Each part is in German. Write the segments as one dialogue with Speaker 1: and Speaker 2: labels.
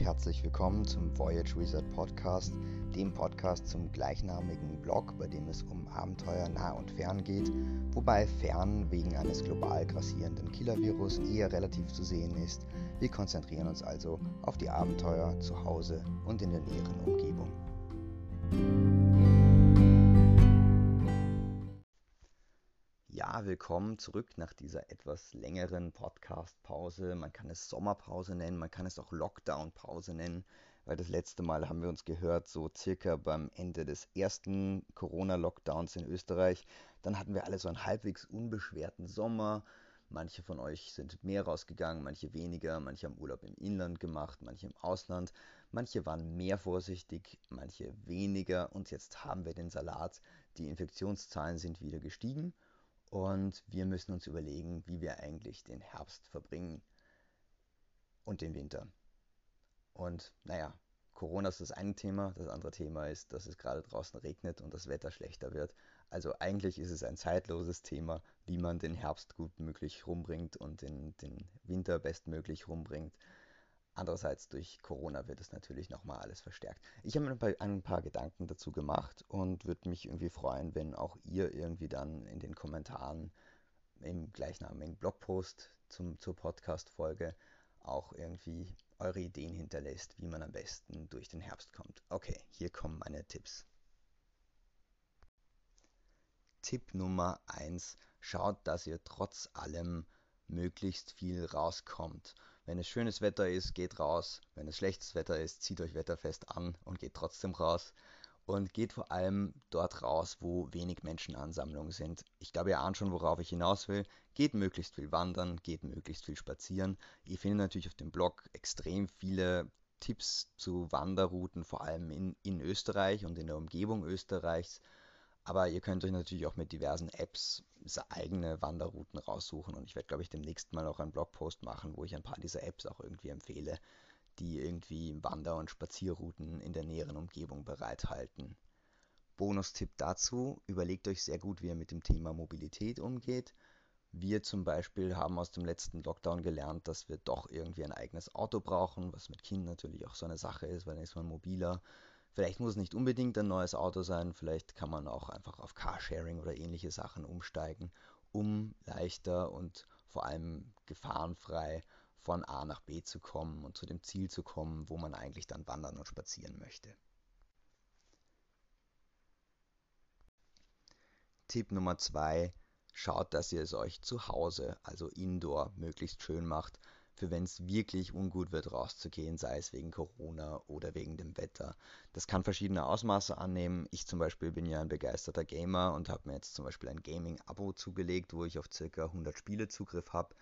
Speaker 1: herzlich willkommen zum Voyage Wizard Podcast, dem Podcast zum gleichnamigen Blog, bei dem es um Abenteuer nah und fern geht, wobei fern wegen eines global grassierenden Killer-Virus eher relativ zu sehen ist. Wir konzentrieren uns also auf die Abenteuer zu Hause und in der näheren Umgebung. Willkommen zurück nach dieser etwas längeren Podcast-Pause. Man kann es Sommerpause nennen, man kann es auch Lockdown-Pause nennen, weil das letzte Mal haben wir uns gehört, so circa beim Ende des ersten Corona-Lockdowns in Österreich. Dann hatten wir alle so einen halbwegs unbeschwerten Sommer. Manche von euch sind mehr rausgegangen, manche weniger, manche haben Urlaub im Inland gemacht, manche im Ausland, manche waren mehr vorsichtig, manche weniger und jetzt haben wir den Salat. Die Infektionszahlen sind wieder gestiegen und wir müssen uns überlegen, wie wir eigentlich den Herbst verbringen und den Winter. Und naja, Corona ist das eine Thema. Das andere Thema ist, dass es gerade draußen regnet und das Wetter schlechter wird. Also eigentlich ist es ein zeitloses Thema, wie man den Herbst gut möglich rumbringt und den, den Winter bestmöglich rumbringt. Andererseits durch Corona wird es natürlich nochmal alles verstärkt. Ich habe mir ein paar Gedanken dazu gemacht und würde mich irgendwie freuen, wenn auch ihr irgendwie dann in den Kommentaren im gleichnamigen Blogpost zum, zur Podcast-Folge auch irgendwie eure Ideen hinterlässt, wie man am besten durch den Herbst kommt. Okay, hier kommen meine Tipps. Tipp Nummer 1. Schaut, dass ihr trotz allem möglichst viel rauskommt. Wenn es schönes Wetter ist, geht raus. Wenn es schlechtes Wetter ist, zieht euch wetterfest an und geht trotzdem raus. Und geht vor allem dort raus, wo wenig Menschenansammlungen sind. Ich glaube, ihr ahnt schon, worauf ich hinaus will. Geht möglichst viel wandern, geht möglichst viel spazieren. Ihr findet natürlich auf dem Blog extrem viele Tipps zu Wanderrouten, vor allem in, in Österreich und in der Umgebung Österreichs. Aber ihr könnt euch natürlich auch mit diversen Apps eigene Wanderrouten raussuchen. Und ich werde, glaube ich, demnächst mal auch einen Blogpost machen, wo ich ein paar dieser Apps auch irgendwie empfehle, die irgendwie Wander- und Spazierrouten in der näheren Umgebung bereithalten. Bonustipp dazu, überlegt euch sehr gut, wie ihr mit dem Thema Mobilität umgeht. Wir zum Beispiel haben aus dem letzten Lockdown gelernt, dass wir doch irgendwie ein eigenes Auto brauchen, was mit Kindern natürlich auch so eine Sache ist, weil dann ist man mobiler. Vielleicht muss es nicht unbedingt ein neues Auto sein, vielleicht kann man auch einfach auf Carsharing oder ähnliche Sachen umsteigen, um leichter und vor allem gefahrenfrei von A nach B zu kommen und zu dem Ziel zu kommen, wo man eigentlich dann wandern und spazieren möchte. Tipp Nummer zwei: Schaut, dass ihr es euch zu Hause, also indoor, möglichst schön macht für wenn es wirklich ungut wird, rauszugehen, sei es wegen Corona oder wegen dem Wetter. Das kann verschiedene Ausmaße annehmen. Ich zum Beispiel bin ja ein begeisterter Gamer und habe mir jetzt zum Beispiel ein Gaming-Abo zugelegt, wo ich auf ca. 100 Spiele Zugriff habe.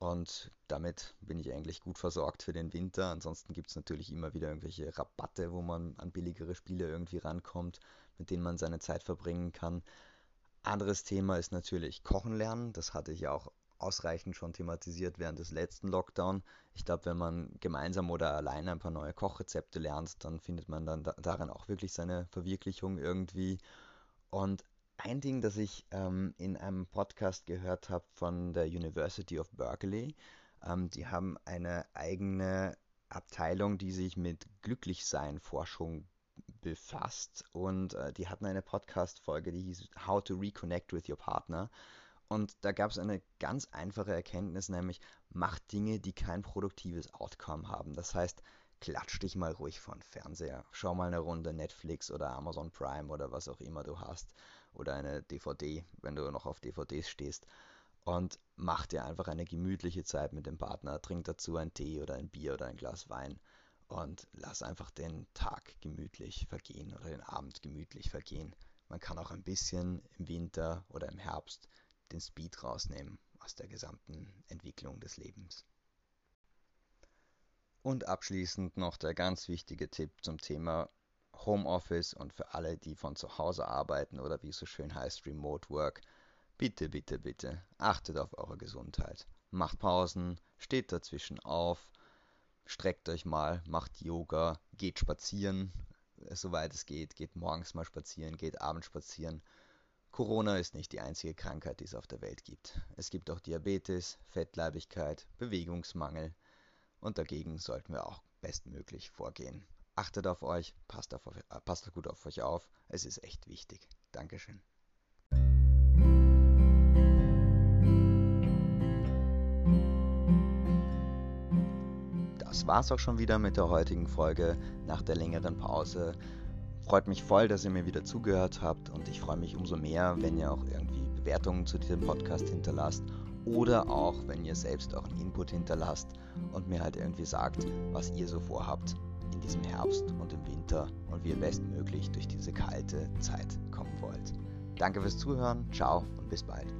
Speaker 1: Und damit bin ich eigentlich gut versorgt für den Winter. Ansonsten gibt es natürlich immer wieder irgendwelche Rabatte, wo man an billigere Spiele irgendwie rankommt, mit denen man seine Zeit verbringen kann. Anderes Thema ist natürlich Kochen lernen. Das hatte ich ja auch ausreichend schon thematisiert während des letzten Lockdown. Ich glaube, wenn man gemeinsam oder alleine ein paar neue Kochrezepte lernt, dann findet man dann da, darin auch wirklich seine Verwirklichung irgendwie. Und ein Ding, das ich ähm, in einem Podcast gehört habe von der University of Berkeley, ähm, die haben eine eigene Abteilung, die sich mit Glücklichsein-Forschung befasst und äh, die hatten eine Podcast-Folge, die hieß How to Reconnect with Your Partner. Und da gab es eine ganz einfache Erkenntnis, nämlich mach Dinge, die kein produktives Outcome haben. Das heißt, klatsch dich mal ruhig vor den Fernseher. Schau mal eine Runde Netflix oder Amazon Prime oder was auch immer du hast. Oder eine DVD, wenn du noch auf DVDs stehst. Und mach dir einfach eine gemütliche Zeit mit dem Partner. Trink dazu einen Tee oder ein Bier oder ein Glas Wein. Und lass einfach den Tag gemütlich vergehen oder den Abend gemütlich vergehen. Man kann auch ein bisschen im Winter oder im Herbst den Speed rausnehmen aus der gesamten Entwicklung des Lebens. Und abschließend noch der ganz wichtige Tipp zum Thema Homeoffice und für alle, die von zu Hause arbeiten oder wie es so schön heißt, Remote Work. Bitte, bitte, bitte, achtet auf eure Gesundheit. Macht Pausen, steht dazwischen auf, streckt euch mal, macht Yoga, geht spazieren, soweit es geht, geht morgens mal spazieren, geht abends spazieren Corona ist nicht die einzige Krankheit, die es auf der Welt gibt. Es gibt auch Diabetes, Fettleibigkeit, Bewegungsmangel und dagegen sollten wir auch bestmöglich vorgehen. Achtet auf euch, passt, auf, äh, passt gut auf euch auf. Es ist echt wichtig. Dankeschön. Das war's auch schon wieder mit der heutigen Folge nach der längeren Pause. Freut mich voll, dass ihr mir wieder zugehört habt und ich freue mich umso mehr, wenn ihr auch irgendwie Bewertungen zu diesem Podcast hinterlasst oder auch, wenn ihr selbst auch einen Input hinterlasst und mir halt irgendwie sagt, was ihr so vorhabt in diesem Herbst und im Winter und wie ihr bestmöglich durch diese kalte Zeit kommen wollt. Danke fürs Zuhören, ciao und bis bald.